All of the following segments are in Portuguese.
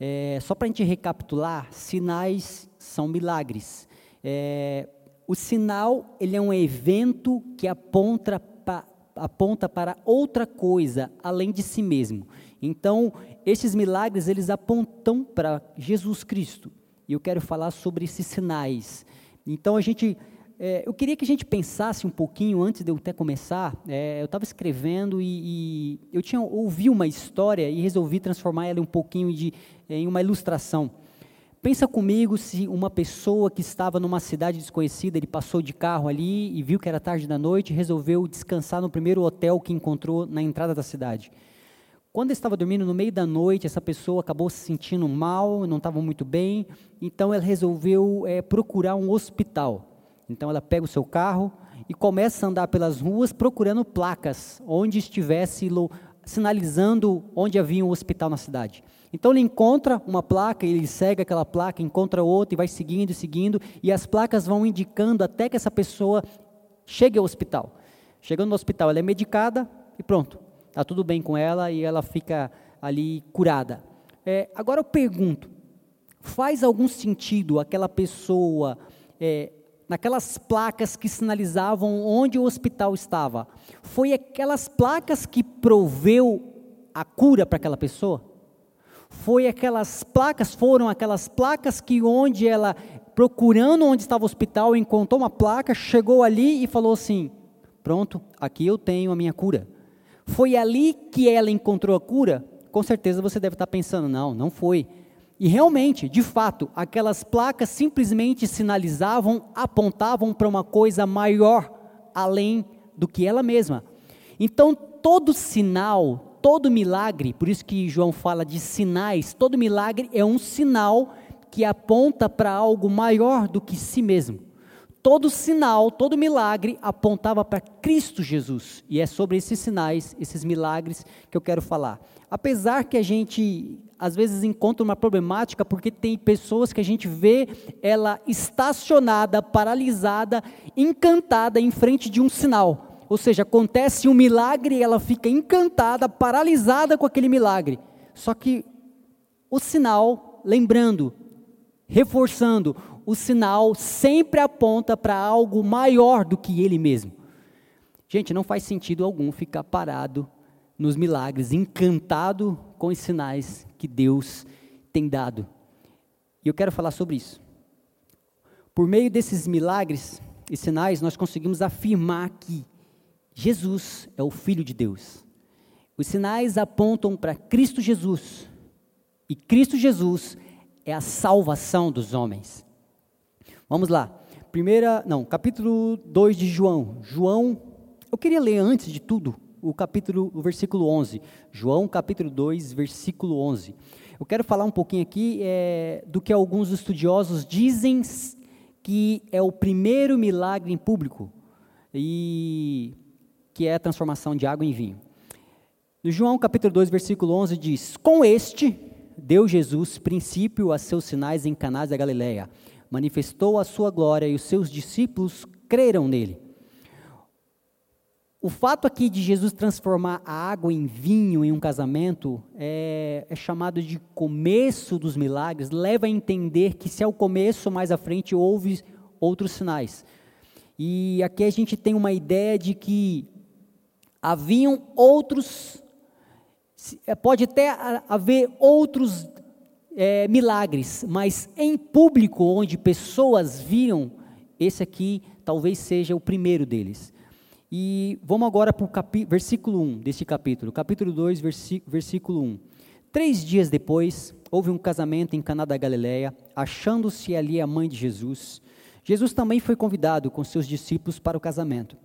É, só para a gente recapitular, sinais são milagres. É, o sinal ele é um evento que aponta, pa, aponta para outra coisa além de si mesmo. Então, esses milagres eles apontam para Jesus Cristo. E eu quero falar sobre esses sinais. Então, a gente é, eu queria que a gente pensasse um pouquinho antes de eu até começar. É, eu estava escrevendo e, e, eu tinha ouvi uma história e resolvi transformar ela um pouquinho de, em uma ilustração. Pensa comigo se uma pessoa que estava numa cidade desconhecida, ele passou de carro ali e viu que era tarde da noite, e resolveu descansar no primeiro hotel que encontrou na entrada da cidade. Quando estava dormindo no meio da noite, essa pessoa acabou se sentindo mal, não estava muito bem, então ela resolveu é, procurar um hospital. Então ela pega o seu carro e começa a andar pelas ruas procurando placas onde estivesse sinalizando onde havia um hospital na cidade. Então ele encontra uma placa, ele segue aquela placa, encontra outra e vai seguindo e seguindo, e as placas vão indicando até que essa pessoa chegue ao hospital. Chegando no hospital, ela é medicada e pronto, está tudo bem com ela e ela fica ali curada. É, agora eu pergunto: faz algum sentido aquela pessoa é, naquelas placas que sinalizavam onde o hospital estava, foi aquelas placas que proveu a cura para aquela pessoa? Foi aquelas placas, foram aquelas placas que onde ela, procurando onde estava o hospital, encontrou uma placa, chegou ali e falou assim: Pronto, aqui eu tenho a minha cura. Foi ali que ela encontrou a cura? Com certeza você deve estar pensando: não, não foi. E realmente, de fato, aquelas placas simplesmente sinalizavam, apontavam para uma coisa maior, além do que ela mesma. Então, todo sinal, todo milagre, por isso que João fala de sinais, todo milagre é um sinal que aponta para algo maior do que si mesmo. Todo sinal, todo milagre apontava para Cristo Jesus. E é sobre esses sinais, esses milagres que eu quero falar. Apesar que a gente às vezes encontra uma problemática porque tem pessoas que a gente vê ela estacionada, paralisada, encantada em frente de um sinal. Ou seja, acontece um milagre e ela fica encantada, paralisada com aquele milagre. Só que o sinal, lembrando, reforçando, o sinal sempre aponta para algo maior do que ele mesmo. Gente, não faz sentido algum ficar parado nos milagres, encantado com os sinais que Deus tem dado. E eu quero falar sobre isso. Por meio desses milagres e sinais, nós conseguimos afirmar que Jesus é o Filho de Deus. Os sinais apontam para Cristo Jesus. E Cristo Jesus é a salvação dos homens. Vamos lá. Primeira, não, capítulo 2 de João. João, eu queria ler antes de tudo o capítulo, o versículo 11. João, capítulo 2, versículo 11. Eu quero falar um pouquinho aqui é, do que alguns estudiosos dizem que é o primeiro milagre em público, e que é a transformação de água em vinho. No João capítulo 2, versículo 11 diz: Com este deu Jesus princípio a seus sinais em Canás da Galileia, manifestou a sua glória e os seus discípulos creram nele. O fato aqui de Jesus transformar a água em vinho em um casamento é, é, chamado de começo dos milagres, leva a entender que se é o começo, mais à frente houve outros sinais. E aqui a gente tem uma ideia de que haviam outros, é, pode até haver outros é, milagres, mas em público, onde pessoas viram, esse aqui talvez seja o primeiro deles. E vamos agora para o versículo 1 deste capítulo, capítulo 2, versículo 1. Três dias depois, houve um casamento em Caná da Galileia, achando-se ali a mãe de Jesus. Jesus também foi convidado com seus discípulos para o casamento.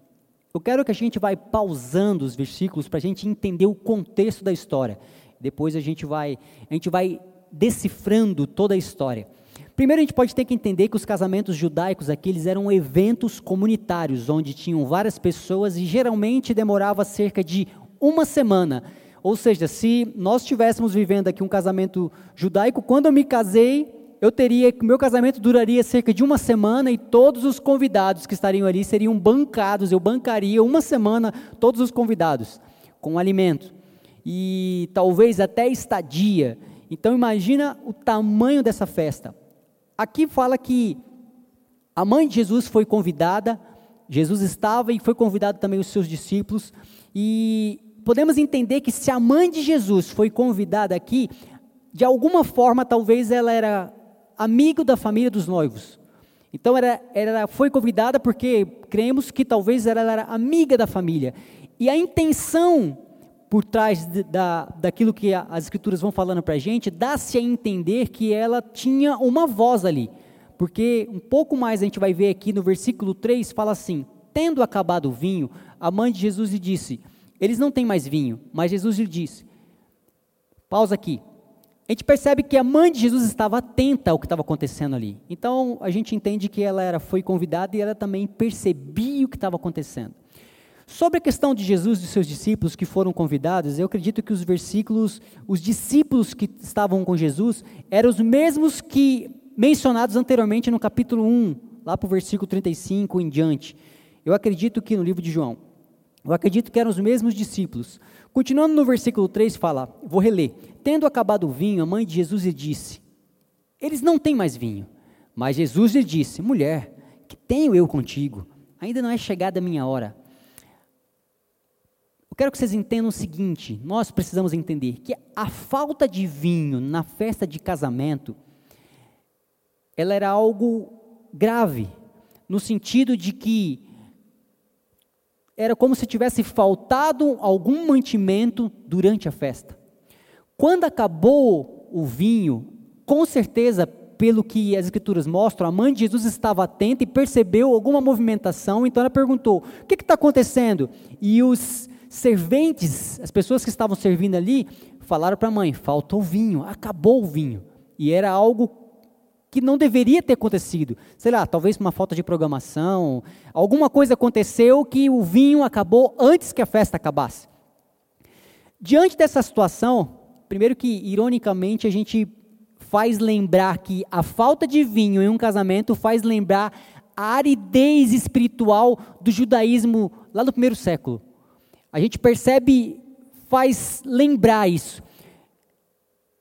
Eu quero que a gente vai pausando os versículos para a gente entender o contexto da história. Depois a gente vai, a gente vai decifrando toda a história. Primeiro, a gente pode ter que entender que os casamentos judaicos aqui eles eram eventos comunitários, onde tinham várias pessoas e geralmente demorava cerca de uma semana. Ou seja, se nós estivéssemos vivendo aqui um casamento judaico, quando eu me casei, eu teria, meu casamento duraria cerca de uma semana e todos os convidados que estariam ali seriam bancados, eu bancaria uma semana todos os convidados com alimento e talvez até estadia. Então imagina o tamanho dessa festa. Aqui fala que a mãe de Jesus foi convidada, Jesus estava e foi convidado também os seus discípulos, e podemos entender que se a mãe de Jesus foi convidada aqui, de alguma forma talvez ela era amigo da família dos noivos. Então era, era, foi convidada porque cremos que talvez ela era amiga da família. E a intenção por trás de, da, daquilo que a, as escrituras vão falando para a gente, dá-se a entender que ela tinha uma voz ali. Porque um pouco mais a gente vai ver aqui no versículo 3, fala assim: Tendo acabado o vinho, a mãe de Jesus lhe disse: Eles não têm mais vinho. Mas Jesus lhe disse: Pausa aqui. Gente percebe que a mãe de Jesus estava atenta ao que estava acontecendo ali. Então a gente entende que ela era, foi convidada e ela também percebia o que estava acontecendo. Sobre a questão de Jesus e de seus discípulos que foram convidados, eu acredito que os versículos, os discípulos que estavam com Jesus, eram os mesmos que mencionados anteriormente no capítulo 1, lá para o versículo 35 em diante. Eu acredito que no livro de João, eu acredito que eram os mesmos discípulos. Continuando no versículo 3, fala, vou reler. Tendo acabado o vinho, a mãe de Jesus lhe disse: Eles não têm mais vinho. Mas Jesus lhe disse: Mulher, que tenho eu contigo? Ainda não é chegada a minha hora. Eu quero que vocês entendam o seguinte: nós precisamos entender que a falta de vinho na festa de casamento, ela era algo grave, no sentido de que era como se tivesse faltado algum mantimento durante a festa. Quando acabou o vinho, com certeza, pelo que as escrituras mostram, a mãe de Jesus estava atenta e percebeu alguma movimentação, então ela perguntou: o que está acontecendo? E os serventes, as pessoas que estavam servindo ali, falaram para a mãe: faltou vinho, acabou o vinho. E era algo que não deveria ter acontecido. Sei lá, talvez uma falta de programação, alguma coisa aconteceu que o vinho acabou antes que a festa acabasse. Diante dessa situação, primeiro que ironicamente a gente faz lembrar que a falta de vinho em um casamento faz lembrar a aridez espiritual do judaísmo lá no primeiro século. A gente percebe, faz lembrar isso.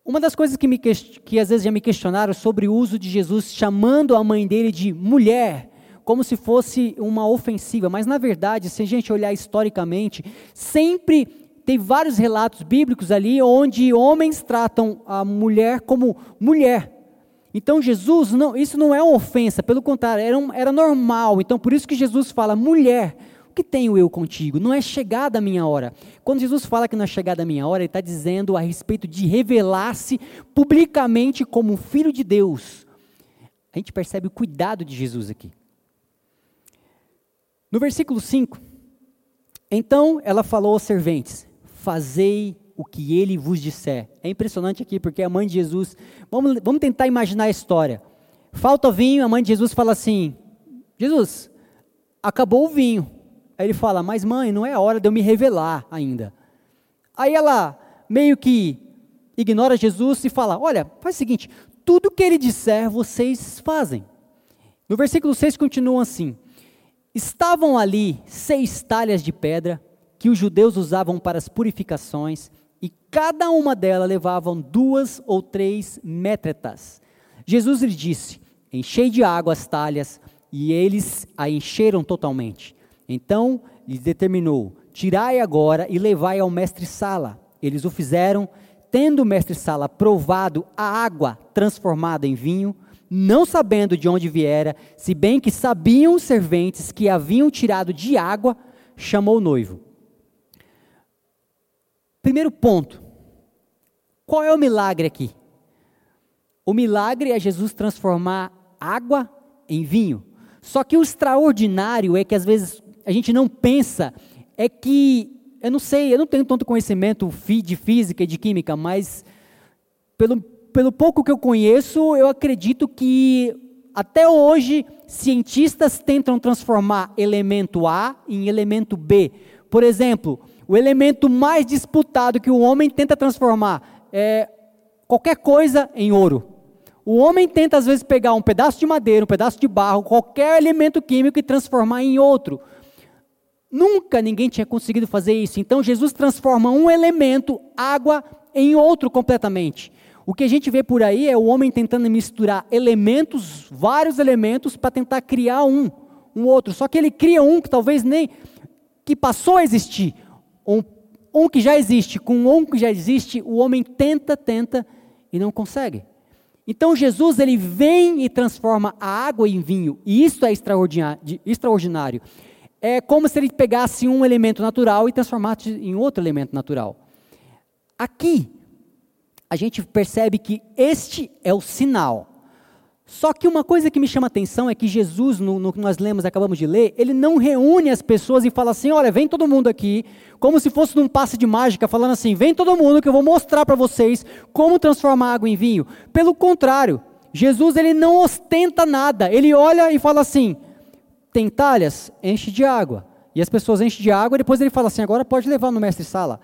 Uma das coisas que, me, que às vezes já me questionaram sobre o uso de Jesus chamando a mãe dele de mulher, como se fosse uma ofensiva, mas na verdade, se a gente olhar historicamente, sempre tem vários relatos bíblicos ali onde homens tratam a mulher como mulher. Então Jesus, não, isso não é uma ofensa, pelo contrário, era, um, era normal. Então por isso que Jesus fala mulher. Que tenho eu contigo? Não é chegada a minha hora. Quando Jesus fala que não é chegada a minha hora, ele está dizendo a respeito de revelar-se publicamente como filho de Deus. A gente percebe o cuidado de Jesus aqui. No versículo 5, então ela falou aos serventes: Fazei o que ele vos disser. É impressionante aqui, porque a mãe de Jesus. Vamos, vamos tentar imaginar a história. Falta vinho, a mãe de Jesus fala assim: Jesus, acabou o vinho. Aí ele fala: Mas mãe, não é a hora de eu me revelar ainda. Aí ela meio que ignora Jesus e fala: Olha, faz o seguinte, tudo que ele disser vocês fazem. No versículo 6 continua assim: Estavam ali seis talhas de pedra que os judeus usavam para as purificações, e cada uma delas levavam duas ou três métretas. Jesus lhe disse: Enchei de água as talhas, e eles a encheram totalmente. Então lhes determinou: Tirai agora e levai ao mestre Sala. Eles o fizeram, tendo o mestre Sala provado a água transformada em vinho, não sabendo de onde viera, se bem que sabiam os serventes que haviam tirado de água, chamou o noivo. Primeiro ponto: qual é o milagre aqui? O milagre é Jesus transformar água em vinho. Só que o extraordinário é que às vezes a gente não pensa é que, eu não sei, eu não tenho tanto conhecimento de física e de química, mas pelo, pelo pouco que eu conheço, eu acredito que até hoje cientistas tentam transformar elemento A em elemento B. Por exemplo, o elemento mais disputado que o homem tenta transformar é qualquer coisa em ouro. O homem tenta às vezes pegar um pedaço de madeira, um pedaço de barro, qualquer elemento químico e transformar em outro. Nunca ninguém tinha conseguido fazer isso. Então Jesus transforma um elemento, água, em outro completamente. O que a gente vê por aí é o homem tentando misturar elementos, vários elementos, para tentar criar um, um outro. Só que ele cria um que talvez nem que passou a existir, um, um que já existe, com um que já existe, o homem tenta, tenta e não consegue. Então Jesus ele vem e transforma a água em vinho, e isso é extraordinário. É como se ele pegasse um elemento natural e transformasse em outro elemento natural. Aqui, a gente percebe que este é o sinal. Só que uma coisa que me chama atenção é que Jesus, no, no, que nós lemos, acabamos de ler, ele não reúne as pessoas e fala assim: olha, vem todo mundo aqui, como se fosse num passe de mágica, falando assim: vem todo mundo que eu vou mostrar para vocês como transformar água em vinho. Pelo contrário, Jesus ele não ostenta nada, ele olha e fala assim: tem talhas, enche de água. E as pessoas enchem de água, e depois ele fala assim: agora pode levar no mestre-sala.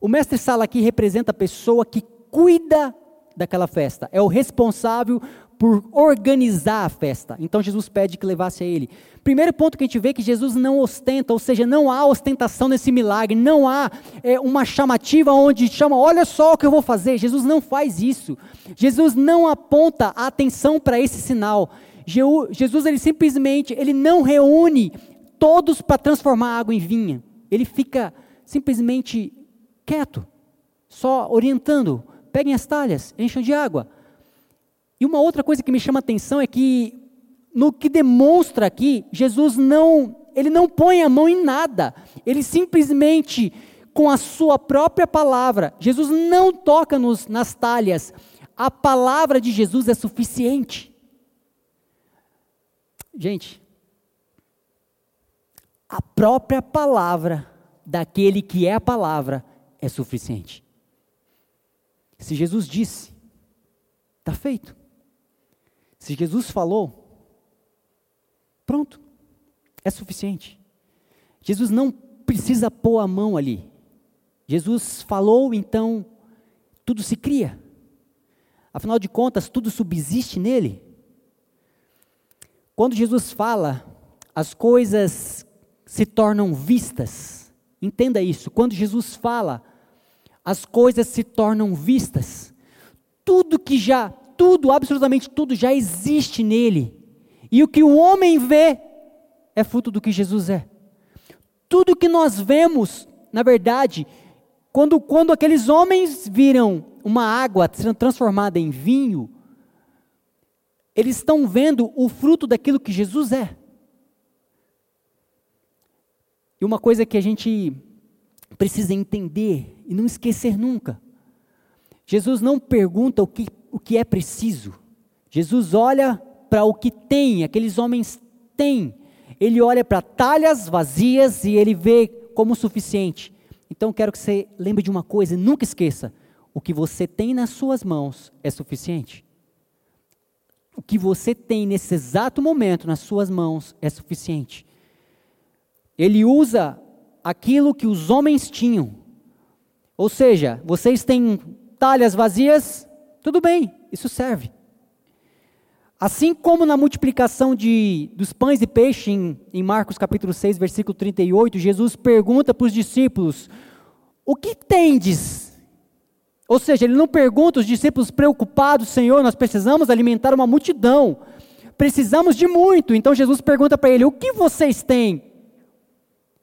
O mestre-sala aqui representa a pessoa que cuida daquela festa, é o responsável por organizar a festa. Então Jesus pede que levasse a ele. Primeiro ponto que a gente vê é que Jesus não ostenta, ou seja, não há ostentação nesse milagre, não há é, uma chamativa onde chama, olha só o que eu vou fazer. Jesus não faz isso. Jesus não aponta a atenção para esse sinal. Jesus ele simplesmente ele não reúne todos para transformar água em vinha. Ele fica simplesmente quieto, só orientando peguem as talhas, encham de água. E uma outra coisa que me chama a atenção é que no que demonstra aqui, Jesus não, ele não põe a mão em nada. Ele simplesmente com a sua própria palavra, Jesus não toca nos, nas talhas. A palavra de Jesus é suficiente. Gente, a própria palavra daquele que é a palavra é suficiente. Se Jesus disse, está feito. Se Jesus falou, pronto, é suficiente. Jesus não precisa pôr a mão ali. Jesus falou, então tudo se cria. Afinal de contas, tudo subsiste nele. Quando Jesus fala, as coisas se tornam vistas. Entenda isso. Quando Jesus fala, as coisas se tornam vistas. Tudo que já, tudo, absolutamente tudo já existe nele. E o que o homem vê é fruto do que Jesus é. Tudo que nós vemos, na verdade, quando, quando aqueles homens viram uma água sendo transformada em vinho, eles estão vendo o fruto daquilo que Jesus é. E uma coisa que a gente precisa entender e não esquecer nunca. Jesus não pergunta o que, o que é preciso. Jesus olha para o que tem, aqueles homens têm. Ele olha para talhas vazias e ele vê como suficiente. Então quero que você lembre de uma coisa, nunca esqueça: o que você tem nas suas mãos é suficiente. O que você tem nesse exato momento nas suas mãos é suficiente. Ele usa aquilo que os homens tinham. Ou seja, vocês têm talhas vazias, tudo bem, isso serve. Assim como na multiplicação de, dos pães e peixes, em, em Marcos capítulo 6, versículo 38, Jesus pergunta para os discípulos: O que tendes? Ou seja, ele não pergunta os discípulos preocupados, Senhor, nós precisamos alimentar uma multidão, precisamos de muito. Então Jesus pergunta para ele: O que vocês têm?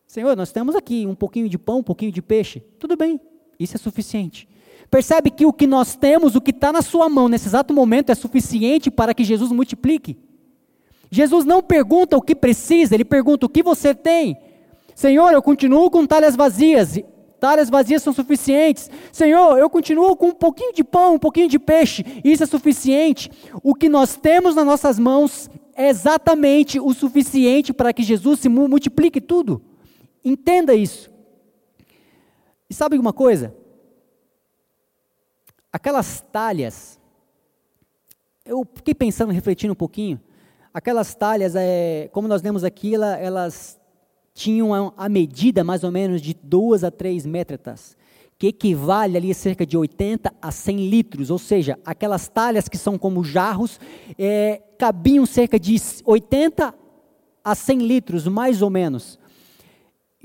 Senhor, nós temos aqui um pouquinho de pão, um pouquinho de peixe. Tudo bem, isso é suficiente. Percebe que o que nós temos, o que está na sua mão nesse exato momento, é suficiente para que Jesus multiplique. Jesus não pergunta o que precisa, ele pergunta o que você tem. Senhor, eu continuo com talhas vazias, talhas vazias são suficientes. Senhor, eu continuo com um pouquinho de pão, um pouquinho de peixe, isso é suficiente. O que nós temos nas nossas mãos é exatamente o suficiente para que Jesus se multiplique tudo. Entenda isso. E sabe uma coisa? Aquelas talhas, eu fiquei pensando, refletindo um pouquinho. Aquelas talhas, é, como nós lemos aqui, elas tinham a, medida mais ou menos de 2 a 3 métritas, que equivale ali a cerca de 80 a 100 litros, ou seja, aquelas talhas que são como jarros, é, cabiam cerca de 80 a 100 litros, mais ou menos.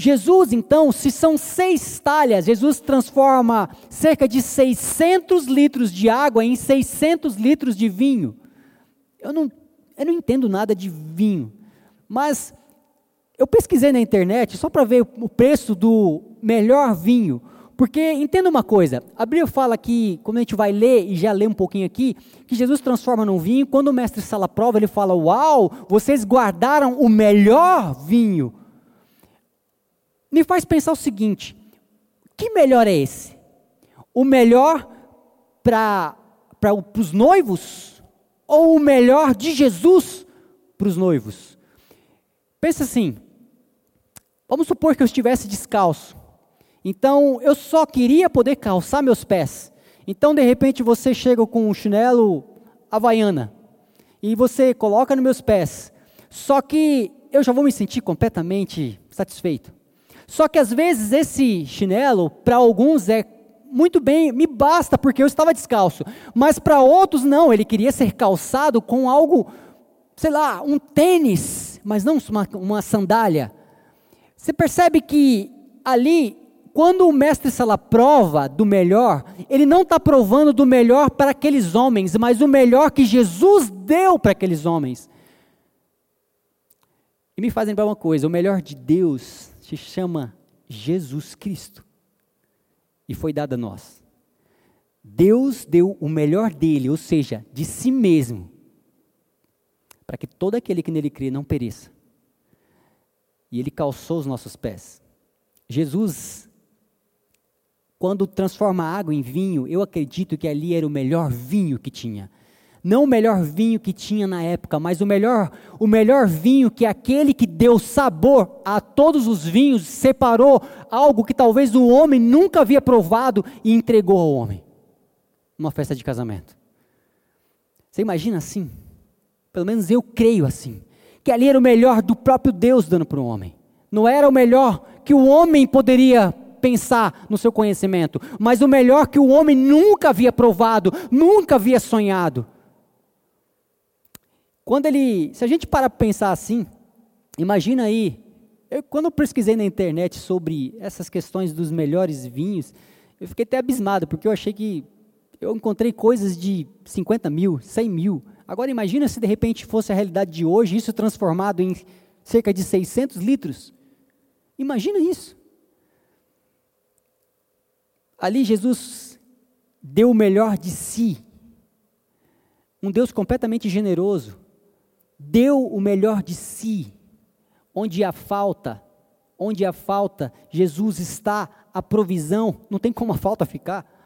Jesus, então, se são seis talhas, Jesus transforma cerca de 600 litros de água em 600 litros de vinho. Eu não, eu não entendo nada de vinho, mas eu pesquisei na internet só para ver o preço do melhor vinho. Porque entenda uma coisa, a Bíblia fala que, quando a gente vai ler, e já lê um pouquinho aqui, que Jesus transforma num vinho, quando o mestre sala prova, ele fala: Uau, vocês guardaram o melhor vinho. Me faz pensar o seguinte: que melhor é esse? O melhor para os noivos? Ou o melhor de Jesus para os noivos? Pensa assim: vamos supor que eu estivesse descalço então, eu só queria poder calçar meus pés. Então, de repente, você chega com um chinelo havaiana e você coloca nos meus pés. Só que eu já vou me sentir completamente satisfeito. Só que às vezes esse chinelo, para alguns, é muito bem, me basta porque eu estava descalço. Mas para outros, não, ele queria ser calçado com algo, sei lá, um tênis, mas não uma, uma sandália. Você percebe que ali quando o mestre Sala prova do melhor, ele não está provando do melhor para aqueles homens, mas o melhor que Jesus deu para aqueles homens. E me fazem lembrar uma coisa: o melhor de Deus se chama Jesus Cristo. E foi dado a nós. Deus deu o melhor dele, ou seja, de si mesmo, para que todo aquele que nele crê não pereça. E ele calçou os nossos pés. Jesus quando transforma água em vinho, eu acredito que ali era o melhor vinho que tinha. Não o melhor vinho que tinha na época, mas o melhor, o melhor vinho que aquele que deu sabor a todos os vinhos, separou algo que talvez o homem nunca havia provado e entregou ao homem. Uma festa de casamento. Você imagina assim? Pelo menos eu creio assim. Que ali era o melhor do próprio Deus dando para o homem. Não era o melhor que o homem poderia pensar no seu conhecimento, mas o melhor que o homem nunca havia provado, nunca havia sonhado. Quando ele, se a gente para pensar assim, imagina aí, eu, quando eu pesquisei na internet sobre essas questões dos melhores vinhos, eu fiquei até abismado, porque eu achei que eu encontrei coisas de 50 mil, 100 mil. Agora imagina se de repente fosse a realidade de hoje, isso transformado em cerca de 600 litros. Imagina isso. Ali Jesus deu o melhor de si. Um Deus completamente generoso. Deu o melhor de si. Onde há falta, onde há falta, Jesus está, a provisão, não tem como a falta ficar.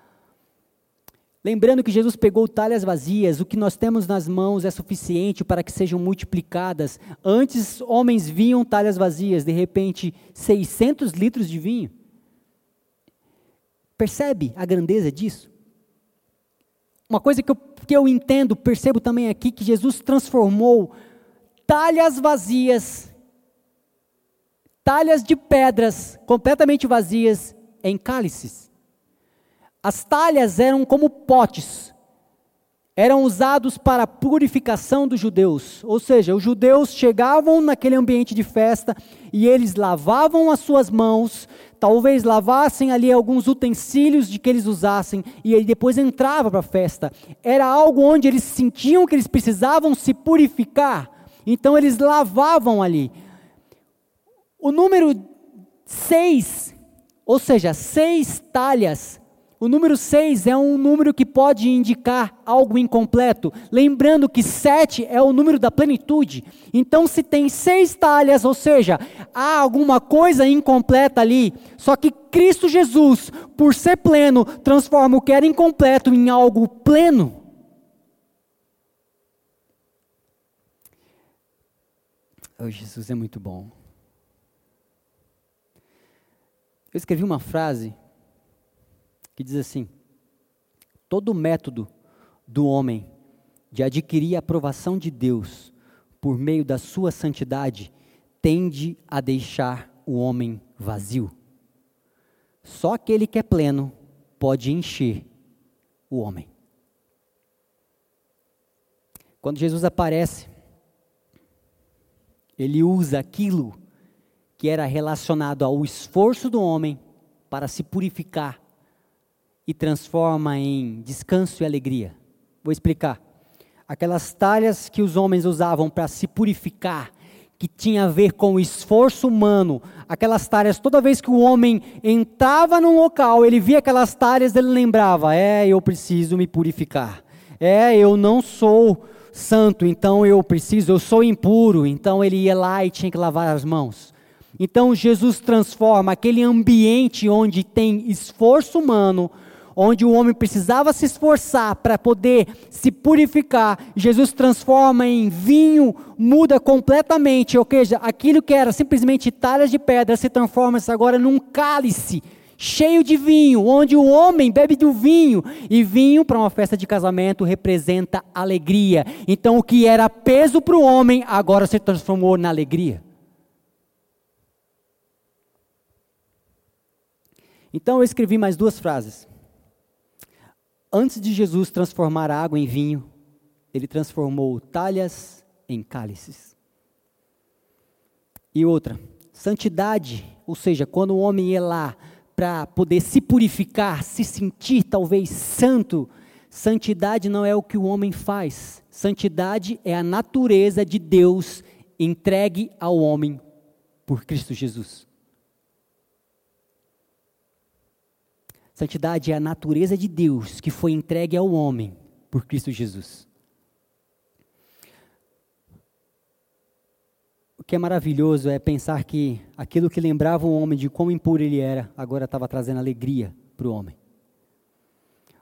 Lembrando que Jesus pegou talhas vazias, o que nós temos nas mãos é suficiente para que sejam multiplicadas. Antes, homens viam talhas vazias, de repente, 600 litros de vinho. Percebe a grandeza disso? Uma coisa que eu, que eu entendo, percebo também aqui, que Jesus transformou talhas vazias, talhas de pedras completamente vazias, em cálices. As talhas eram como potes, eram usados para a purificação dos judeus. Ou seja, os judeus chegavam naquele ambiente de festa e eles lavavam as suas mãos, talvez lavassem ali alguns utensílios de que eles usassem e aí depois entrava para a festa. Era algo onde eles sentiam que eles precisavam se purificar. Então eles lavavam ali. O número seis, ou seja, seis talhas o número 6 é um número que pode indicar algo incompleto. Lembrando que 7 é o número da plenitude. Então, se tem seis talhas, ou seja, há alguma coisa incompleta ali. Só que Cristo Jesus, por ser pleno, transforma o que era incompleto em algo pleno. Oh, Jesus é muito bom. Eu escrevi uma frase que diz assim: todo método do homem de adquirir a aprovação de Deus por meio da sua santidade tende a deixar o homem vazio. Só aquele que é pleno pode encher o homem. Quando Jesus aparece, ele usa aquilo que era relacionado ao esforço do homem para se purificar transforma em descanso e alegria. Vou explicar. Aquelas talhas que os homens usavam para se purificar, que tinha a ver com o esforço humano, aquelas talhas, toda vez que o homem entrava num local, ele via aquelas talhas, ele lembrava: é, eu preciso me purificar. É, eu não sou santo, então eu preciso, eu sou impuro, então ele ia lá e tinha que lavar as mãos. Então Jesus transforma aquele ambiente onde tem esforço humano, onde o homem precisava se esforçar para poder se purificar, Jesus transforma em vinho, muda completamente, ou seja, aquilo que era simplesmente talhas de pedra se transforma agora num cálice cheio de vinho, onde o homem bebe do vinho, e vinho para uma festa de casamento representa alegria. Então o que era peso para o homem agora se transformou na alegria. Então eu escrevi mais duas frases. Antes de Jesus transformar a água em vinho, ele transformou talhas em cálices. E outra, santidade, ou seja, quando o homem ia lá para poder se purificar, se sentir talvez santo, santidade não é o que o homem faz. Santidade é a natureza de Deus entregue ao homem por Cristo Jesus. Santidade é a natureza de Deus que foi entregue ao homem por Cristo Jesus. O que é maravilhoso é pensar que aquilo que lembrava o homem de quão impuro ele era, agora estava trazendo alegria para o homem.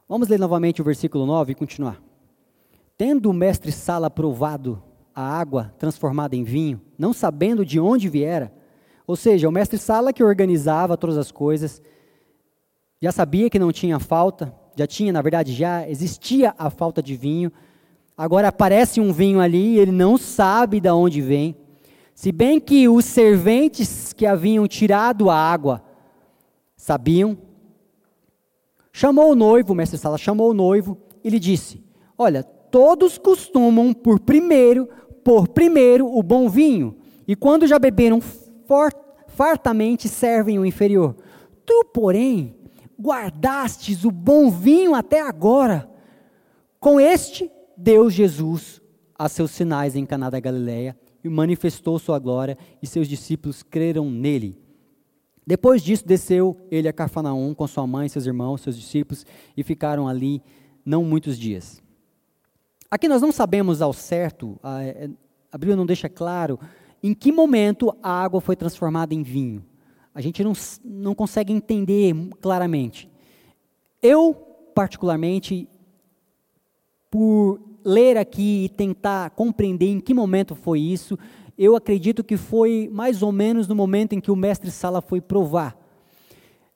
Vamos ler novamente o versículo 9 e continuar. Tendo o mestre Sala provado a água transformada em vinho, não sabendo de onde viera, ou seja, o mestre Sala que organizava todas as coisas, já sabia que não tinha falta, já tinha, na verdade, já existia a falta de vinho. Agora aparece um vinho ali, ele não sabe de onde vem. Se bem que os serventes que haviam tirado a água sabiam, chamou o noivo, o mestre Sala chamou o noivo e lhe disse: Olha, todos costumam por primeiro, por primeiro o bom vinho, e quando já beberam fartamente servem o inferior. Tu, porém, guardastes o bom vinho até agora. Com este, deu Jesus a seus sinais em Caná da Galileia e manifestou sua glória, e seus discípulos creram nele. Depois disso, desceu ele a Cafarnaum com sua mãe, seus irmãos, seus discípulos, e ficaram ali não muitos dias. Aqui nós não sabemos ao certo, a, é, a Bíblia não deixa claro em que momento a água foi transformada em vinho a gente não, não consegue entender claramente. Eu, particularmente, por ler aqui e tentar compreender em que momento foi isso, eu acredito que foi mais ou menos no momento em que o mestre Sala foi provar.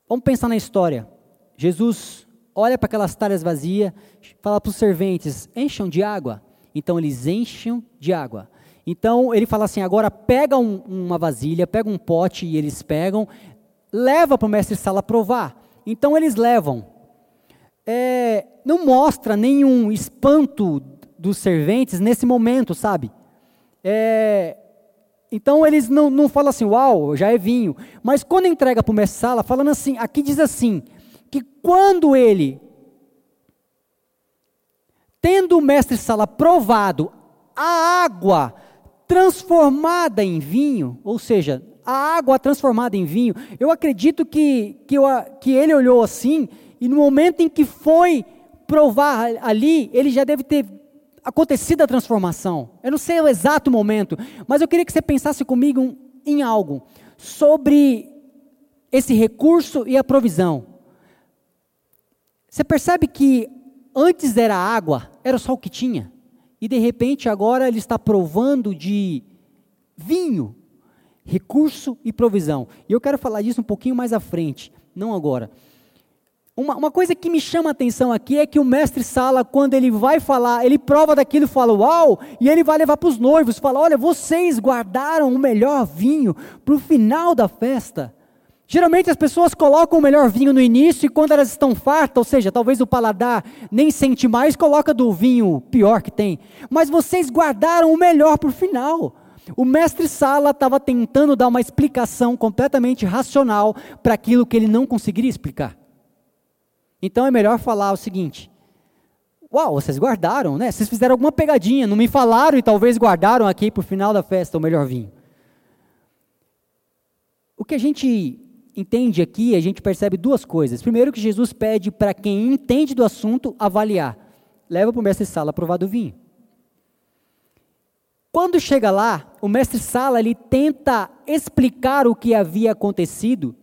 Vamos pensar na história. Jesus olha para aquelas talhas vazias, fala para os serventes: encham de água. Então eles enchem de água. Então ele fala assim: agora pega um, uma vasilha, pega um pote e eles pegam, leva para o mestre sala provar. Então eles levam. É, não mostra nenhum espanto dos serventes nesse momento, sabe? É, então eles não, não falam assim, uau, já é vinho. Mas quando entrega para o mestre sala, falando assim, aqui diz assim, que quando ele, tendo o mestre sala provado a água transformada em vinho, ou seja, a água transformada em vinho. Eu acredito que, que, eu, que ele olhou assim, e no momento em que foi provar ali, ele já deve ter acontecido a transformação. Eu não sei o exato momento, mas eu queria que você pensasse comigo em algo sobre esse recurso e a provisão. Você percebe que antes era água, era só o que tinha e de repente agora ele está provando de vinho, recurso e provisão. E eu quero falar disso um pouquinho mais à frente, não agora. Uma, uma, coisa que me chama a atenção aqui é que o mestre Sala, quando ele vai falar, ele prova daquilo, fala uau, e ele vai levar para os noivos, fala: olha, vocês guardaram o melhor vinho para o final da festa. Geralmente as pessoas colocam o melhor vinho no início e quando elas estão fartas, ou seja, talvez o paladar nem sente mais, coloca do vinho pior que tem. Mas vocês guardaram o melhor para o final. O mestre Sala estava tentando dar uma explicação completamente racional para aquilo que ele não conseguiria explicar. Então é melhor falar o seguinte: Uau, vocês guardaram, né? Vocês fizeram alguma pegadinha, não me falaram e talvez guardaram aqui para o final da festa o melhor vinho. O que a gente entende aqui, a gente percebe duas coisas. Primeiro, que Jesus pede para quem entende do assunto avaliar. Leva para o mestre Sala provar do vinho. Quando chega lá, o mestre Sala ele tenta explicar o que havia acontecido.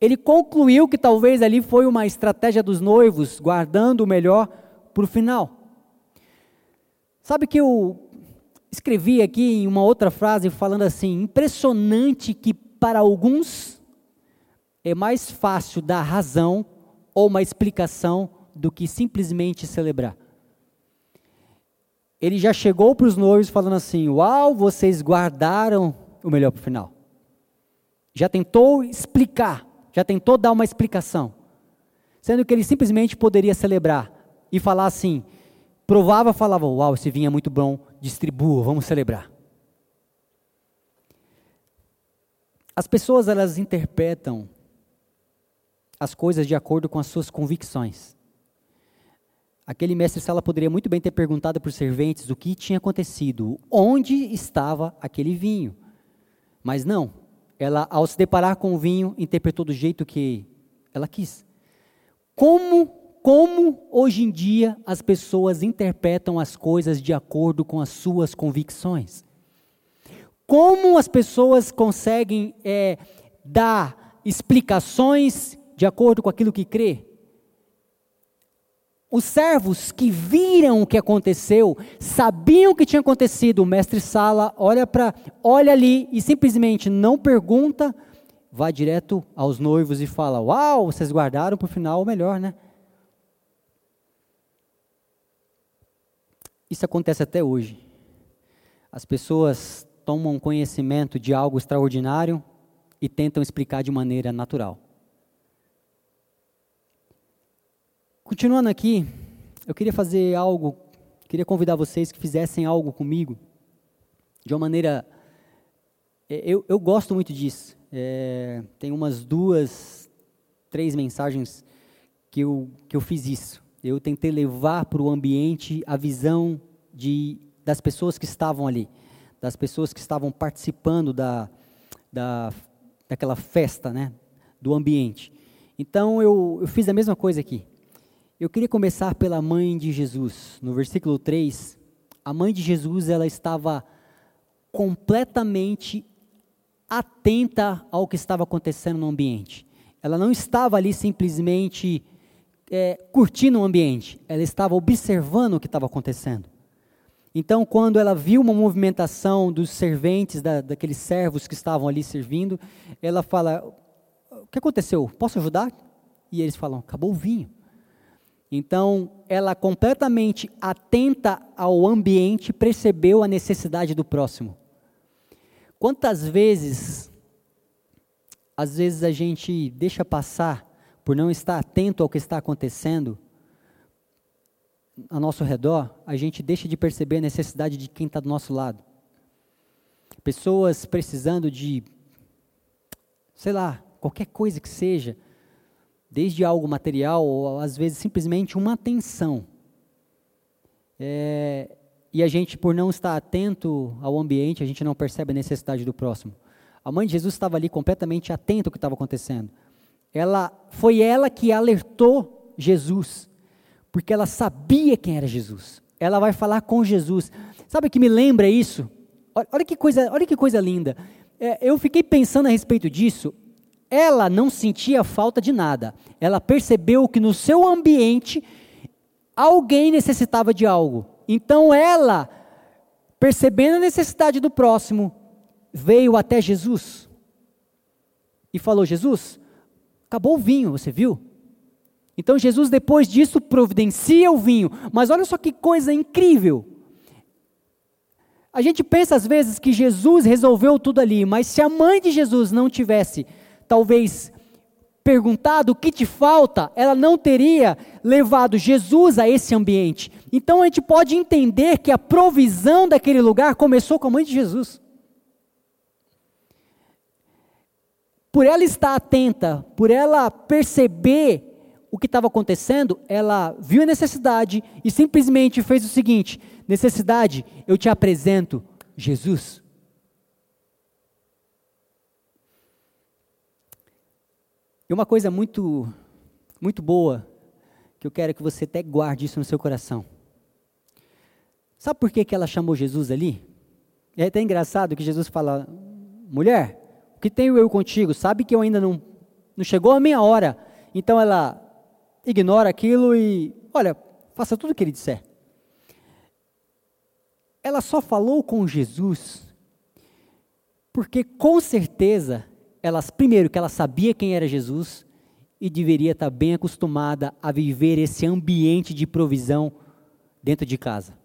Ele concluiu que talvez ali foi uma estratégia dos noivos, guardando o melhor para o final. Sabe que eu escrevi aqui em uma outra frase falando assim: impressionante que para alguns é mais fácil dar razão ou uma explicação do que simplesmente celebrar ele já chegou para os noivos falando assim: Uau, vocês guardaram o melhor para o final. Já tentou explicar, já tentou dar uma explicação. Sendo que ele simplesmente poderia celebrar e falar assim: provava, falava: Uau, esse vinho é muito bom, distribua, vamos celebrar. As pessoas elas interpretam as coisas de acordo com as suas convicções. Aquele mestre sala poderia muito bem ter perguntado para os serventes o que tinha acontecido, onde estava aquele vinho. Mas não, ela, ao se deparar com o vinho, interpretou do jeito que ela quis. Como, como hoje em dia as pessoas interpretam as coisas de acordo com as suas convicções? Como as pessoas conseguem é, dar explicações de acordo com aquilo que crê? Os servos que viram o que aconteceu, sabiam o que tinha acontecido. O mestre Sala olha para, olha ali e simplesmente não pergunta, vai direto aos noivos e fala: "Uau, vocês guardaram para o final o melhor, né?" Isso acontece até hoje. As pessoas tomam conhecimento de algo extraordinário e tentam explicar de maneira natural. Continuando aqui, eu queria fazer algo, queria convidar vocês que fizessem algo comigo, de uma maneira. É, eu, eu gosto muito disso. É, tem umas duas, três mensagens que eu, que eu fiz isso. Eu tentei levar para o ambiente a visão de, das pessoas que estavam ali, das pessoas que estavam participando da, da, daquela festa, né, do ambiente. Então eu, eu fiz a mesma coisa aqui. Eu queria começar pela mãe de Jesus. No versículo 3, a mãe de Jesus ela estava completamente atenta ao que estava acontecendo no ambiente. Ela não estava ali simplesmente é, curtindo o ambiente, ela estava observando o que estava acontecendo. Então, quando ela viu uma movimentação dos serventes, da, daqueles servos que estavam ali servindo, ela fala: O que aconteceu? Posso ajudar? E eles falam: Acabou o vinho. Então, ela completamente atenta ao ambiente, percebeu a necessidade do próximo. Quantas vezes, às vezes a gente deixa passar por não estar atento ao que está acontecendo ao nosso redor, a gente deixa de perceber a necessidade de quem está do nosso lado. Pessoas precisando de, sei lá, qualquer coisa que seja, desde algo material ou às vezes simplesmente uma atenção. É, e a gente, por não estar atento ao ambiente, a gente não percebe a necessidade do próximo. A mãe de Jesus estava ali completamente atenta ao que estava acontecendo. Ela foi ela que alertou Jesus, porque ela sabia quem era Jesus. Ela vai falar com Jesus. Sabe o que me lembra isso? Olha que coisa, olha que coisa linda. É, eu fiquei pensando a respeito disso ela não sentia falta de nada. Ela percebeu que no seu ambiente alguém necessitava de algo. Então ela, percebendo a necessidade do próximo, veio até Jesus e falou: Jesus, acabou o vinho, você viu? Então Jesus, depois disso, providencia o vinho. Mas olha só que coisa incrível. A gente pensa às vezes que Jesus resolveu tudo ali, mas se a mãe de Jesus não tivesse talvez perguntado o que te falta, ela não teria levado Jesus a esse ambiente. Então a gente pode entender que a provisão daquele lugar começou com a mãe de Jesus. Por ela estar atenta, por ela perceber o que estava acontecendo, ela viu a necessidade e simplesmente fez o seguinte: necessidade, eu te apresento Jesus. E uma coisa muito, muito boa, que eu quero que você até guarde isso no seu coração. Sabe por que, que ela chamou Jesus ali? É até engraçado que Jesus fala: mulher, o que tenho eu contigo? Sabe que eu ainda não, não chegou a minha hora. Então ela ignora aquilo e, olha, faça tudo o que ele disser. Ela só falou com Jesus porque com certeza ela primeiro que ela sabia quem era Jesus e deveria estar bem acostumada a viver esse ambiente de provisão dentro de casa.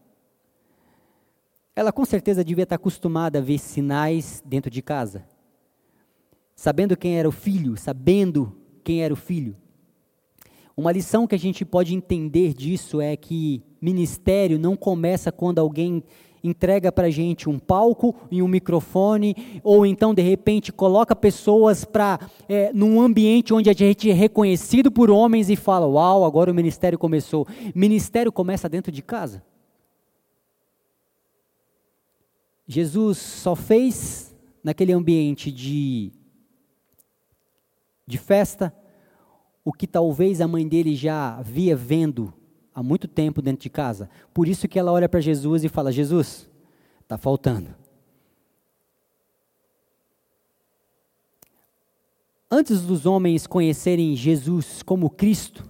Ela com certeza devia estar acostumada a ver sinais dentro de casa. Sabendo quem era o filho, sabendo quem era o filho. Uma lição que a gente pode entender disso é que ministério não começa quando alguém entrega para a gente um palco e um microfone, ou então de repente coloca pessoas para é, num ambiente onde a gente é reconhecido por homens e fala: Uau, agora o ministério começou. Ministério começa dentro de casa. Jesus só fez naquele ambiente de, de festa, o que talvez a mãe dele já via vendo há muito tempo dentro de casa. Por isso que ela olha para Jesus e fala: Jesus, está faltando. Antes dos homens conhecerem Jesus como Cristo,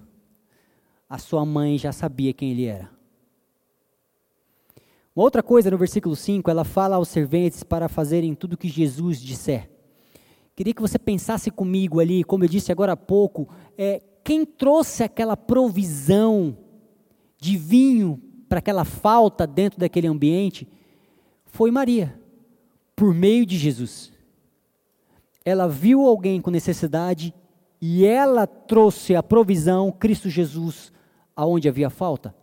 a sua mãe já sabia quem ele era. Uma outra coisa no versículo 5, ela fala aos serventes para fazerem tudo o que Jesus disser. Queria que você pensasse comigo ali, como eu disse agora há pouco, é, quem trouxe aquela provisão de vinho para aquela falta dentro daquele ambiente foi Maria, por meio de Jesus. Ela viu alguém com necessidade e ela trouxe a provisão, Cristo Jesus, aonde havia falta.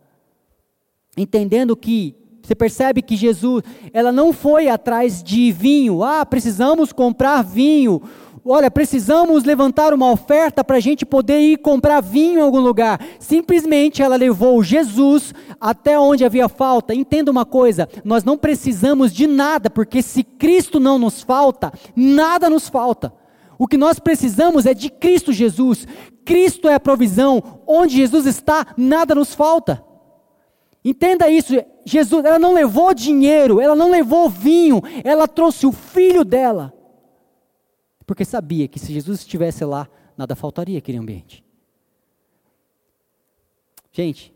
Entendendo que você percebe que Jesus, ela não foi atrás de vinho. Ah, precisamos comprar vinho. Olha, precisamos levantar uma oferta para a gente poder ir comprar vinho em algum lugar. Simplesmente ela levou Jesus até onde havia falta. Entenda uma coisa: nós não precisamos de nada, porque se Cristo não nos falta, nada nos falta. O que nós precisamos é de Cristo Jesus. Cristo é a provisão. Onde Jesus está, nada nos falta. Entenda isso, Jesus, ela não levou dinheiro, ela não levou vinho, ela trouxe o filho dela. Porque sabia que se Jesus estivesse lá, nada faltaria aquele ambiente. Gente,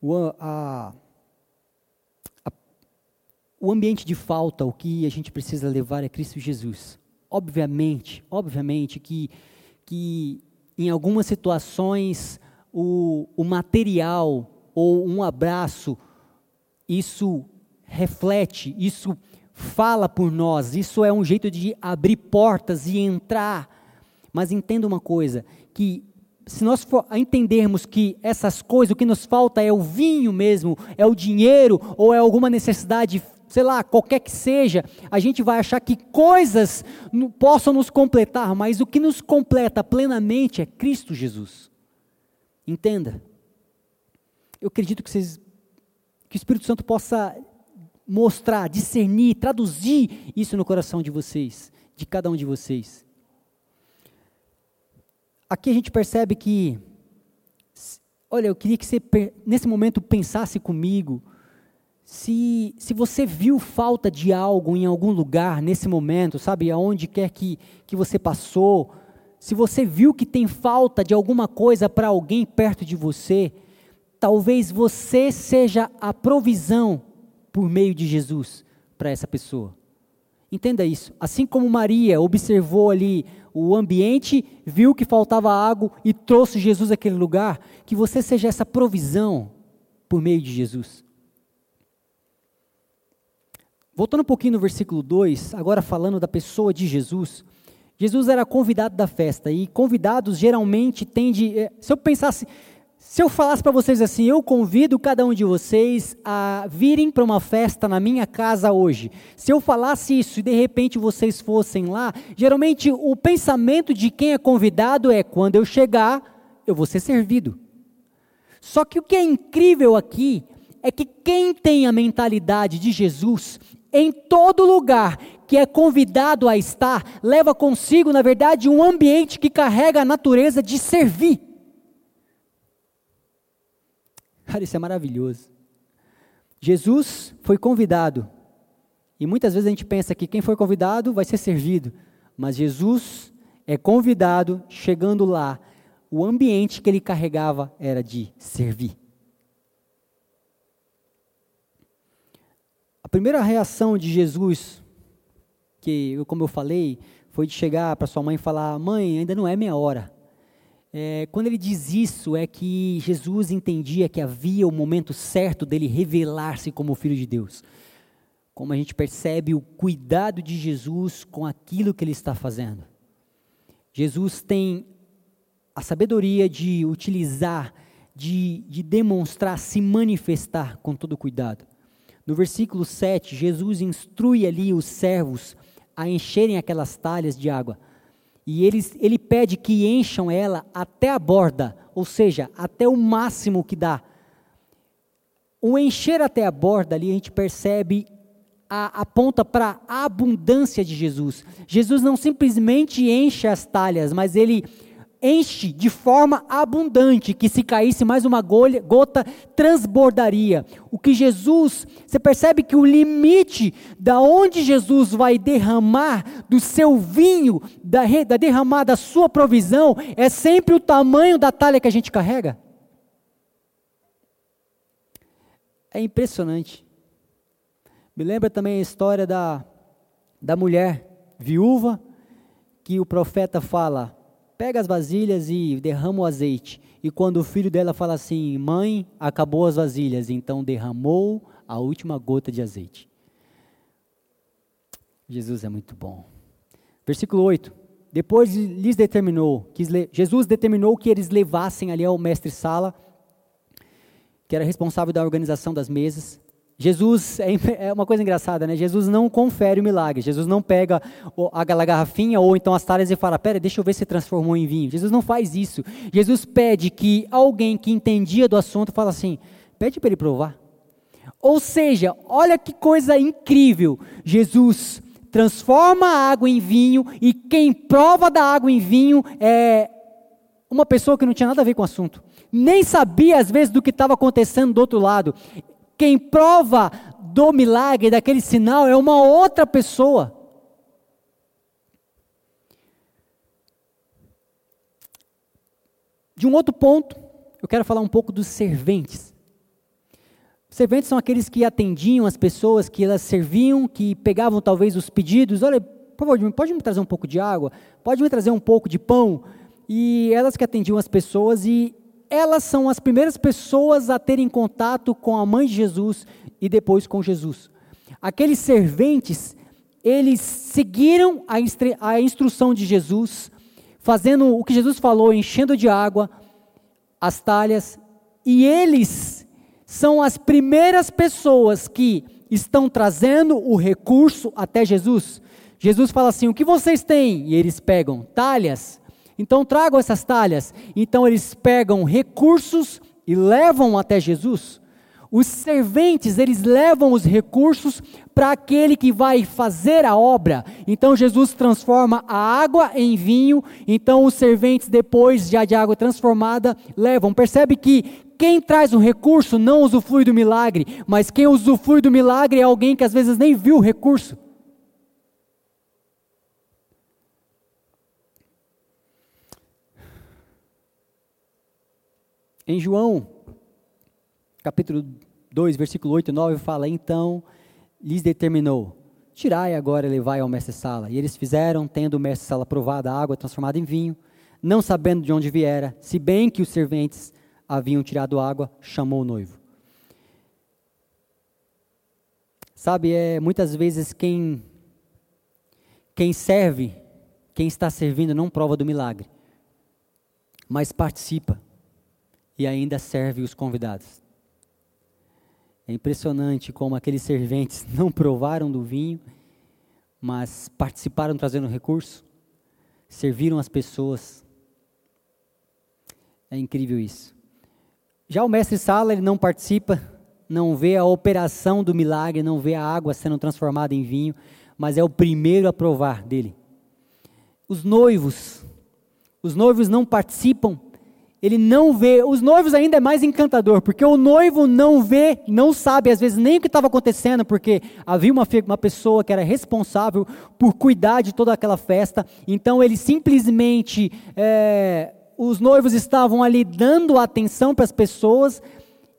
o, a, a, o ambiente de falta, o que a gente precisa levar é Cristo Jesus. Obviamente, obviamente que, que em algumas situações, o, o material ou um abraço, isso reflete, isso fala por nós, isso é um jeito de abrir portas e entrar. Mas entenda uma coisa, que se nós entendermos que essas coisas, o que nos falta é o vinho mesmo, é o dinheiro ou é alguma necessidade sei lá, qualquer que seja, a gente vai achar que coisas possam nos completar, mas o que nos completa plenamente é Cristo Jesus. Entenda. Eu acredito que, vocês, que o Espírito Santo possa mostrar, discernir, traduzir isso no coração de vocês, de cada um de vocês. Aqui a gente percebe que, olha, eu queria que você nesse momento pensasse comigo se, se você viu falta de algo em algum lugar nesse momento, sabe, aonde quer que, que você passou, se você viu que tem falta de alguma coisa para alguém perto de você, talvez você seja a provisão por meio de Jesus para essa pessoa. Entenda isso. Assim como Maria observou ali o ambiente, viu que faltava água e trouxe Jesus àquele lugar, que você seja essa provisão por meio de Jesus. Voltando um pouquinho no versículo 2, agora falando da pessoa de Jesus. Jesus era convidado da festa e convidados geralmente tende. Eh, se eu pensasse, se eu falasse para vocês assim, eu convido cada um de vocês a virem para uma festa na minha casa hoje. Se eu falasse isso e de repente vocês fossem lá, geralmente o pensamento de quem é convidado é: quando eu chegar, eu vou ser servido. Só que o que é incrível aqui é que quem tem a mentalidade de Jesus, em todo lugar que é convidado a estar, leva consigo, na verdade, um ambiente que carrega a natureza de servir. Cara, isso é maravilhoso. Jesus foi convidado. E muitas vezes a gente pensa que quem foi convidado vai ser servido. Mas Jesus é convidado, chegando lá, o ambiente que ele carregava era de servir. A primeira reação de Jesus, que, como eu falei, foi de chegar para sua mãe e falar: Mãe, ainda não é minha hora. É, quando ele diz isso, é que Jesus entendia que havia o momento certo dele revelar-se como Filho de Deus. Como a gente percebe o cuidado de Jesus com aquilo que ele está fazendo. Jesus tem a sabedoria de utilizar, de, de demonstrar, se manifestar com todo cuidado. No versículo 7, Jesus instrui ali os servos a encherem aquelas talhas de água. E eles, ele pede que encham ela até a borda, ou seja, até o máximo que dá. O encher até a borda ali a gente percebe a, aponta para a abundância de Jesus. Jesus não simplesmente enche as talhas, mas ele enche de forma abundante, que se caísse mais uma gota, transbordaria. O que Jesus, você percebe que o limite da onde Jesus vai derramar do seu vinho, da, da derramar da sua provisão, é sempre o tamanho da talha que a gente carrega? É impressionante. Me lembra também a história da, da mulher viúva, que o profeta fala: pega as vasilhas e derrama o azeite. E quando o filho dela fala assim: Mãe, acabou as vasilhas, então derramou a última gota de azeite. Jesus é muito bom. Versículo 8. Depois lhes determinou, Jesus determinou que eles levassem ali ao mestre-sala, que era responsável da organização das mesas, Jesus, é, é uma coisa engraçada, né? Jesus não confere o milagre. Jesus não pega a garrafinha ou então as talhas e fala: Pera, deixa eu ver se transformou em vinho. Jesus não faz isso. Jesus pede que alguém que entendia do assunto fala assim: Pede para ele provar. Ou seja, olha que coisa incrível. Jesus transforma a água em vinho e quem prova da água em vinho é uma pessoa que não tinha nada a ver com o assunto. Nem sabia às vezes do que estava acontecendo do outro lado. Quem prova do milagre, daquele sinal, é uma outra pessoa. De um outro ponto, eu quero falar um pouco dos serventes. Serventes são aqueles que atendiam as pessoas, que elas serviam, que pegavam talvez os pedidos. Olha, por favor, pode me trazer um pouco de água? Pode me trazer um pouco de pão? E elas que atendiam as pessoas e elas são as primeiras pessoas a terem contato com a mãe de Jesus e depois com Jesus. Aqueles serventes, eles seguiram a, instru a instrução de Jesus, fazendo o que Jesus falou, enchendo de água as talhas, e eles são as primeiras pessoas que estão trazendo o recurso até Jesus. Jesus fala assim: O que vocês têm? E eles pegam talhas então tragam essas talhas. Então eles pegam recursos e levam até Jesus. Os serventes, eles levam os recursos para aquele que vai fazer a obra. Então Jesus transforma a água em vinho. Então os serventes, depois já de água transformada, levam. Percebe que quem traz o recurso não usufrui do milagre, mas quem usufrui do milagre é alguém que às vezes nem viu o recurso. Em João, capítulo 2, versículo 8 e 9, fala: Então lhes determinou: Tirai agora e levai ao mestre-sala. E eles fizeram, tendo o mestre-sala provado a água transformada em vinho, não sabendo de onde viera, se bem que os serventes haviam tirado água, chamou o noivo. Sabe, é muitas vezes quem quem serve, quem está servindo não prova do milagre, mas participa e ainda serve os convidados. É impressionante como aqueles serventes não provaram do vinho, mas participaram trazendo recurso, serviram as pessoas. É incrível isso. Já o mestre Sala, ele não participa, não vê a operação do milagre, não vê a água sendo transformada em vinho, mas é o primeiro a provar dele. Os noivos, os noivos não participam ele não vê. Os noivos ainda é mais encantador, porque o noivo não vê, não sabe às vezes nem o que estava acontecendo, porque havia uma, uma pessoa que era responsável por cuidar de toda aquela festa. Então ele simplesmente, é, os noivos estavam ali dando atenção para as pessoas.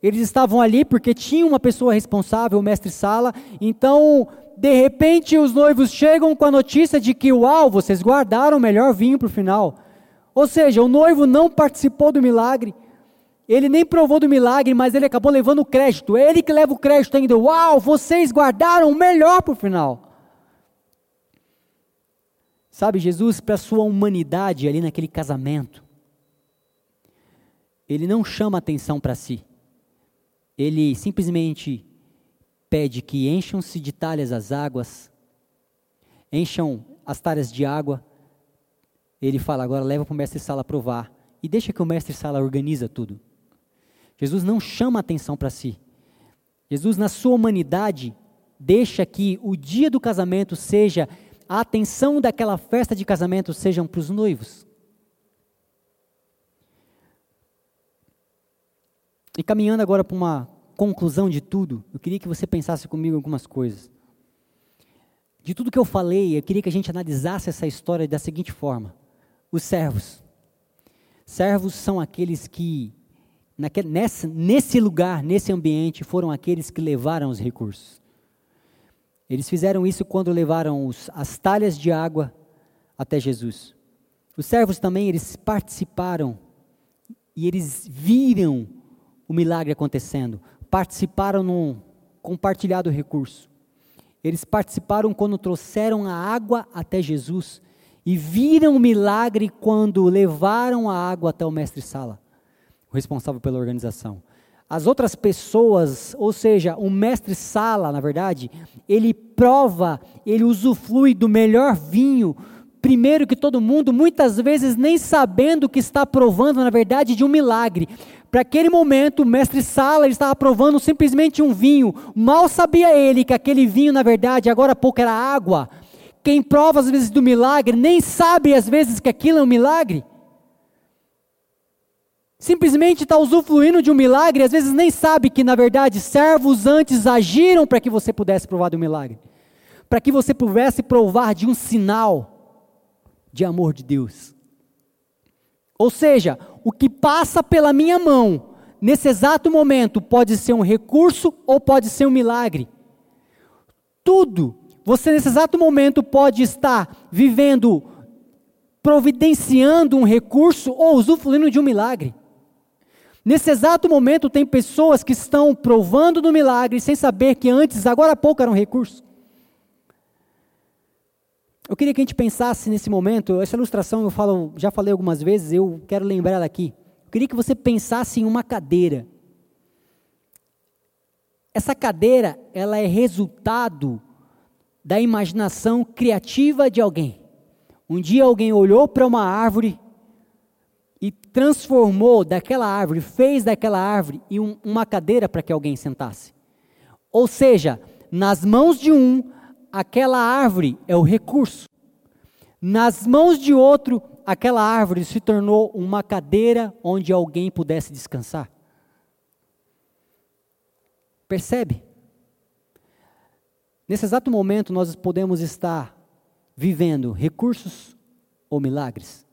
Eles estavam ali porque tinha uma pessoa responsável, o mestre Sala. Então, de repente, os noivos chegam com a notícia de que, uau, vocês guardaram o melhor vinho para o final. Ou seja, o noivo não participou do milagre, ele nem provou do milagre, mas ele acabou levando o crédito. É ele que leva o crédito ainda. Uau, vocês guardaram o melhor para o final. Sabe, Jesus, para a sua humanidade ali naquele casamento, ele não chama atenção para si. Ele simplesmente pede que encham-se de talhas as águas, encham as talhas de água, ele fala agora leva para o mestre sala provar e deixa que o mestre sala organiza tudo. Jesus não chama atenção para si. Jesus na sua humanidade deixa que o dia do casamento seja a atenção daquela festa de casamento sejam para os noivos. E caminhando agora para uma conclusão de tudo, eu queria que você pensasse comigo algumas coisas. De tudo que eu falei, eu queria que a gente analisasse essa história da seguinte forma os servos. Servos são aqueles que, naquele, nessa, nesse lugar, nesse ambiente, foram aqueles que levaram os recursos. Eles fizeram isso quando levaram os, as talhas de água até Jesus. Os servos também, eles participaram e eles viram o milagre acontecendo, participaram no compartilhado recurso. Eles participaram quando trouxeram a água até Jesus e viram o milagre quando levaram a água até o mestre Sala, o responsável pela organização. As outras pessoas, ou seja, o mestre Sala, na verdade, ele prova, ele usufrui do melhor vinho, primeiro que todo mundo, muitas vezes nem sabendo que está provando, na verdade, de um milagre. Para aquele momento, o mestre Sala estava provando simplesmente um vinho. Mal sabia ele que aquele vinho, na verdade, agora há pouco era água quem prova às vezes do milagre nem sabe às vezes que aquilo é um milagre. Simplesmente está usufruindo de um milagre, às vezes nem sabe que na verdade servos antes agiram para que você pudesse provar do milagre, para que você pudesse provar de um sinal de amor de Deus. Ou seja, o que passa pela minha mão nesse exato momento pode ser um recurso ou pode ser um milagre. Tudo você, nesse exato momento, pode estar vivendo, providenciando um recurso ou usufruindo de um milagre. Nesse exato momento, tem pessoas que estão provando do milagre sem saber que antes, agora há pouco, era um recurso. Eu queria que a gente pensasse nesse momento, essa ilustração eu falo, já falei algumas vezes, eu quero lembrar ela aqui. Eu queria que você pensasse em uma cadeira. Essa cadeira, ela é resultado da imaginação criativa de alguém. Um dia alguém olhou para uma árvore e transformou daquela árvore, fez daquela árvore e um, uma cadeira para que alguém sentasse. Ou seja, nas mãos de um, aquela árvore é o recurso. Nas mãos de outro, aquela árvore se tornou uma cadeira onde alguém pudesse descansar. Percebe? Nesse exato momento, nós podemos estar vivendo recursos ou milagres.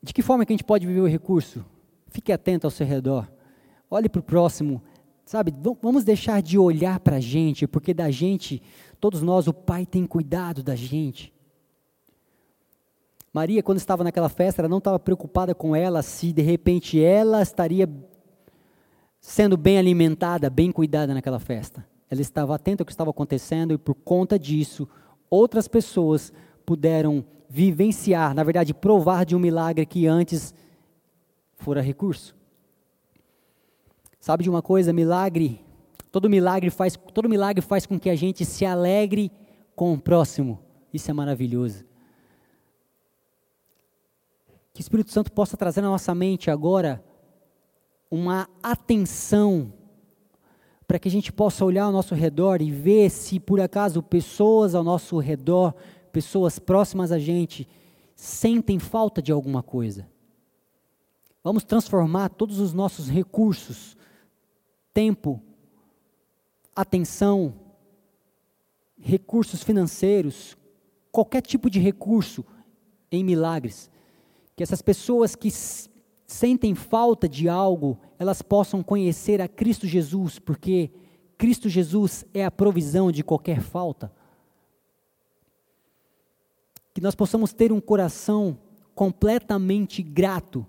De que forma que a gente pode viver o recurso? Fique atento ao seu redor. Olhe para o próximo. Sabe, vamos deixar de olhar para a gente, porque da gente, todos nós, o Pai tem cuidado da gente. Maria, quando estava naquela festa, ela não estava preocupada com ela se de repente ela estaria sendo bem alimentada, bem cuidada naquela festa. Ela estava atenta ao que estava acontecendo e por conta disso, outras pessoas puderam vivenciar, na verdade, provar de um milagre que antes fora recurso. Sabe de uma coisa, milagre, todo milagre faz, todo milagre faz com que a gente se alegre com o próximo. Isso é maravilhoso. Que o Espírito Santo possa trazer na nossa mente agora uma atenção para que a gente possa olhar ao nosso redor e ver se por acaso pessoas ao nosso redor, pessoas próximas a gente, sentem falta de alguma coisa. Vamos transformar todos os nossos recursos, tempo, atenção, recursos financeiros, qualquer tipo de recurso em milagres. Que essas pessoas que sentem falta de algo, elas possam conhecer a Cristo Jesus, porque Cristo Jesus é a provisão de qualquer falta. Que nós possamos ter um coração completamente grato,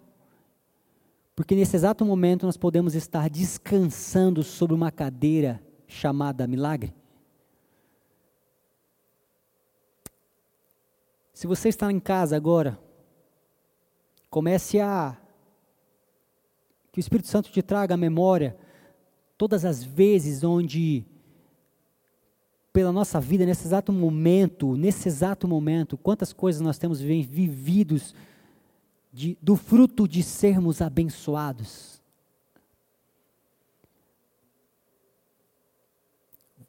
porque nesse exato momento nós podemos estar descansando sobre uma cadeira chamada milagre. Se você está em casa agora, comece a que o Espírito Santo te traga à memória todas as vezes onde, pela nossa vida, nesse exato momento, nesse exato momento, quantas coisas nós temos vividos de, do fruto de sermos abençoados.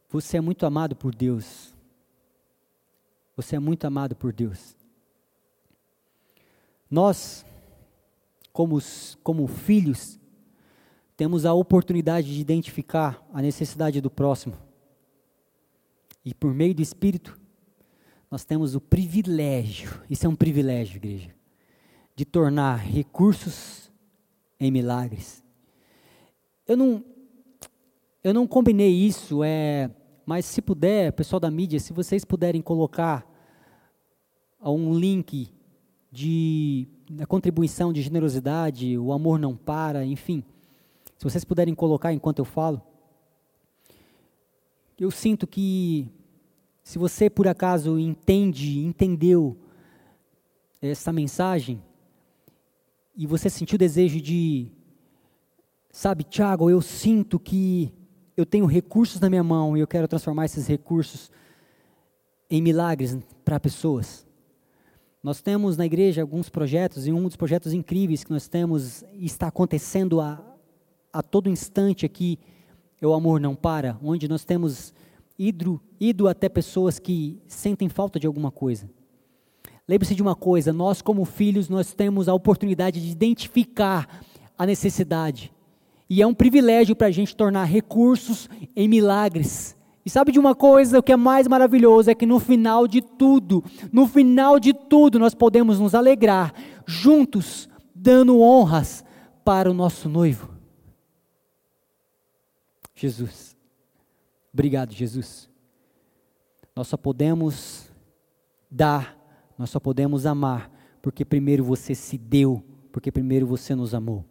Você é muito amado por Deus. Você é muito amado por Deus. Nós como, como filhos, temos a oportunidade de identificar a necessidade do próximo. E por meio do Espírito, nós temos o privilégio, isso é um privilégio, igreja, de tornar recursos em milagres. Eu não, eu não combinei isso, é, mas se puder, pessoal da mídia, se vocês puderem colocar um link de a contribuição de generosidade, o amor não para, enfim. Se vocês puderem colocar enquanto eu falo. Eu sinto que se você por acaso entende, entendeu essa mensagem e você sentiu o desejo de sabe, Tiago, eu sinto que eu tenho recursos na minha mão e eu quero transformar esses recursos em milagres para pessoas. Nós temos na igreja alguns projetos, e um dos projetos incríveis que nós temos está acontecendo a, a todo instante aqui é o Amor Não Para, onde nós temos ido, ido até pessoas que sentem falta de alguma coisa. Lembre-se de uma coisa, nós como filhos, nós temos a oportunidade de identificar a necessidade. E é um privilégio para a gente tornar recursos em milagres. E sabe de uma coisa, o que é mais maravilhoso é que no final de tudo, no final de tudo, nós podemos nos alegrar juntos, dando honras para o nosso noivo. Jesus. Obrigado, Jesus. Nós só podemos dar, nós só podemos amar, porque primeiro você se deu, porque primeiro você nos amou.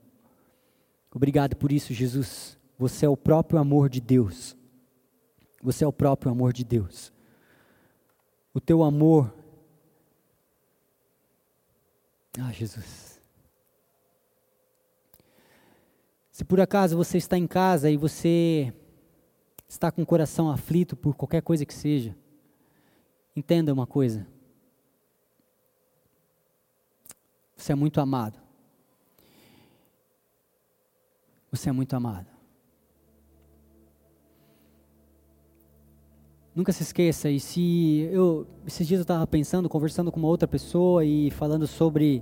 Obrigado por isso, Jesus. Você é o próprio amor de Deus. Você é o próprio amor de Deus. O teu amor. Ah, Jesus. Se por acaso você está em casa e você está com o coração aflito por qualquer coisa que seja, entenda uma coisa. Você é muito amado. Você é muito amado. Nunca se esqueça, e se eu esses dias eu estava pensando, conversando com uma outra pessoa e falando sobre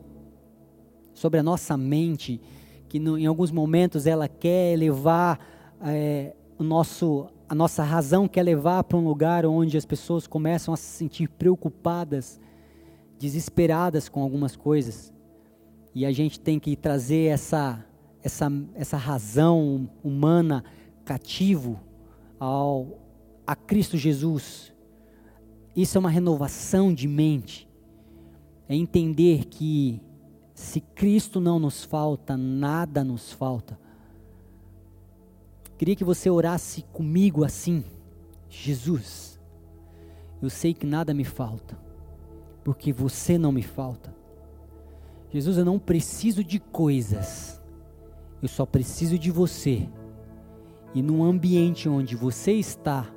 sobre a nossa mente, que no, em alguns momentos ela quer levar é, o nosso a nossa razão quer levar para um lugar onde as pessoas começam a se sentir preocupadas, desesperadas com algumas coisas. E a gente tem que trazer essa essa essa razão humana cativo ao a Cristo Jesus. Isso é uma renovação de mente. É entender que se Cristo não nos falta, nada nos falta. Queria que você orasse comigo assim: Jesus, eu sei que nada me falta, porque você não me falta. Jesus, eu não preciso de coisas, eu só preciso de você. E no ambiente onde você está,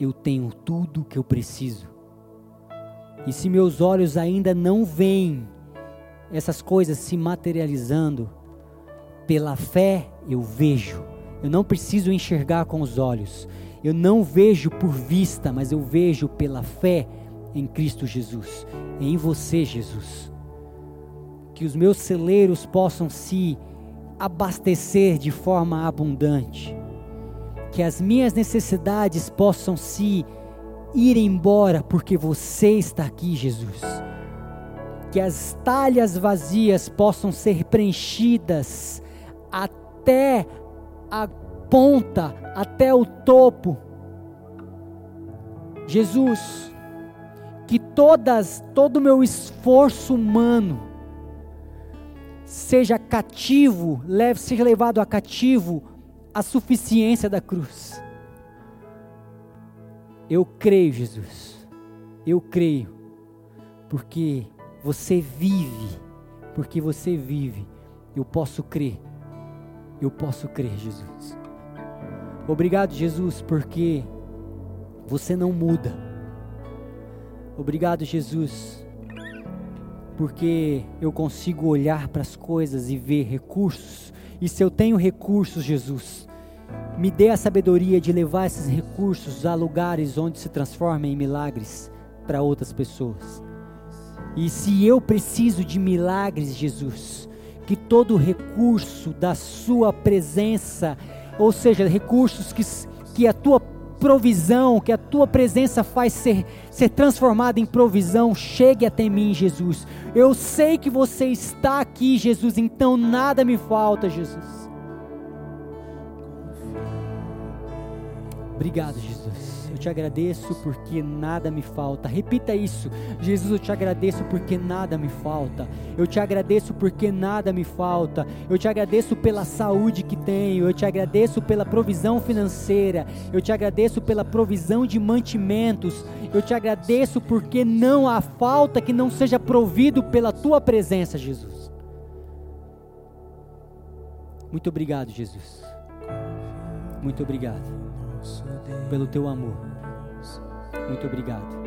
eu tenho tudo que eu preciso. E se meus olhos ainda não veem essas coisas se materializando, pela fé eu vejo. Eu não preciso enxergar com os olhos. Eu não vejo por vista, mas eu vejo pela fé em Cristo Jesus, em você, Jesus. Que os meus celeiros possam se abastecer de forma abundante. Que as minhas necessidades possam se ir embora, porque você está aqui, Jesus. Que as talhas vazias possam ser preenchidas até a ponta, até o topo. Jesus, que todas, todo o meu esforço humano seja cativo, leve, seja levado a cativo a suficiência da cruz. Eu creio, Jesus. Eu creio. Porque você vive. Porque você vive. Eu posso crer. Eu posso crer, Jesus. Obrigado, Jesus, porque você não muda. Obrigado, Jesus, porque eu consigo olhar para as coisas e ver recursos. E se eu tenho recursos, Jesus, me dê a sabedoria de levar esses recursos a lugares onde se transformem em milagres para outras pessoas. E se eu preciso de milagres, Jesus, que todo recurso da Sua presença, ou seja, recursos que, que a Tua provisão, que a Tua presença faz ser, ser transformada em provisão, chegue até mim, Jesus. Eu sei que você está aqui, Jesus, então nada me falta, Jesus. Obrigado, Jesus. Eu te agradeço porque nada me falta. Repita isso. Jesus, eu te agradeço porque nada me falta. Eu te agradeço porque nada me falta. Eu te agradeço pela saúde que tenho. Eu te agradeço pela provisão financeira. Eu te agradeço pela provisão de mantimentos. Eu te agradeço porque não há falta que não seja provido pela tua presença, Jesus. Muito obrigado, Jesus. Muito obrigado pelo teu amor. Muito obrigado.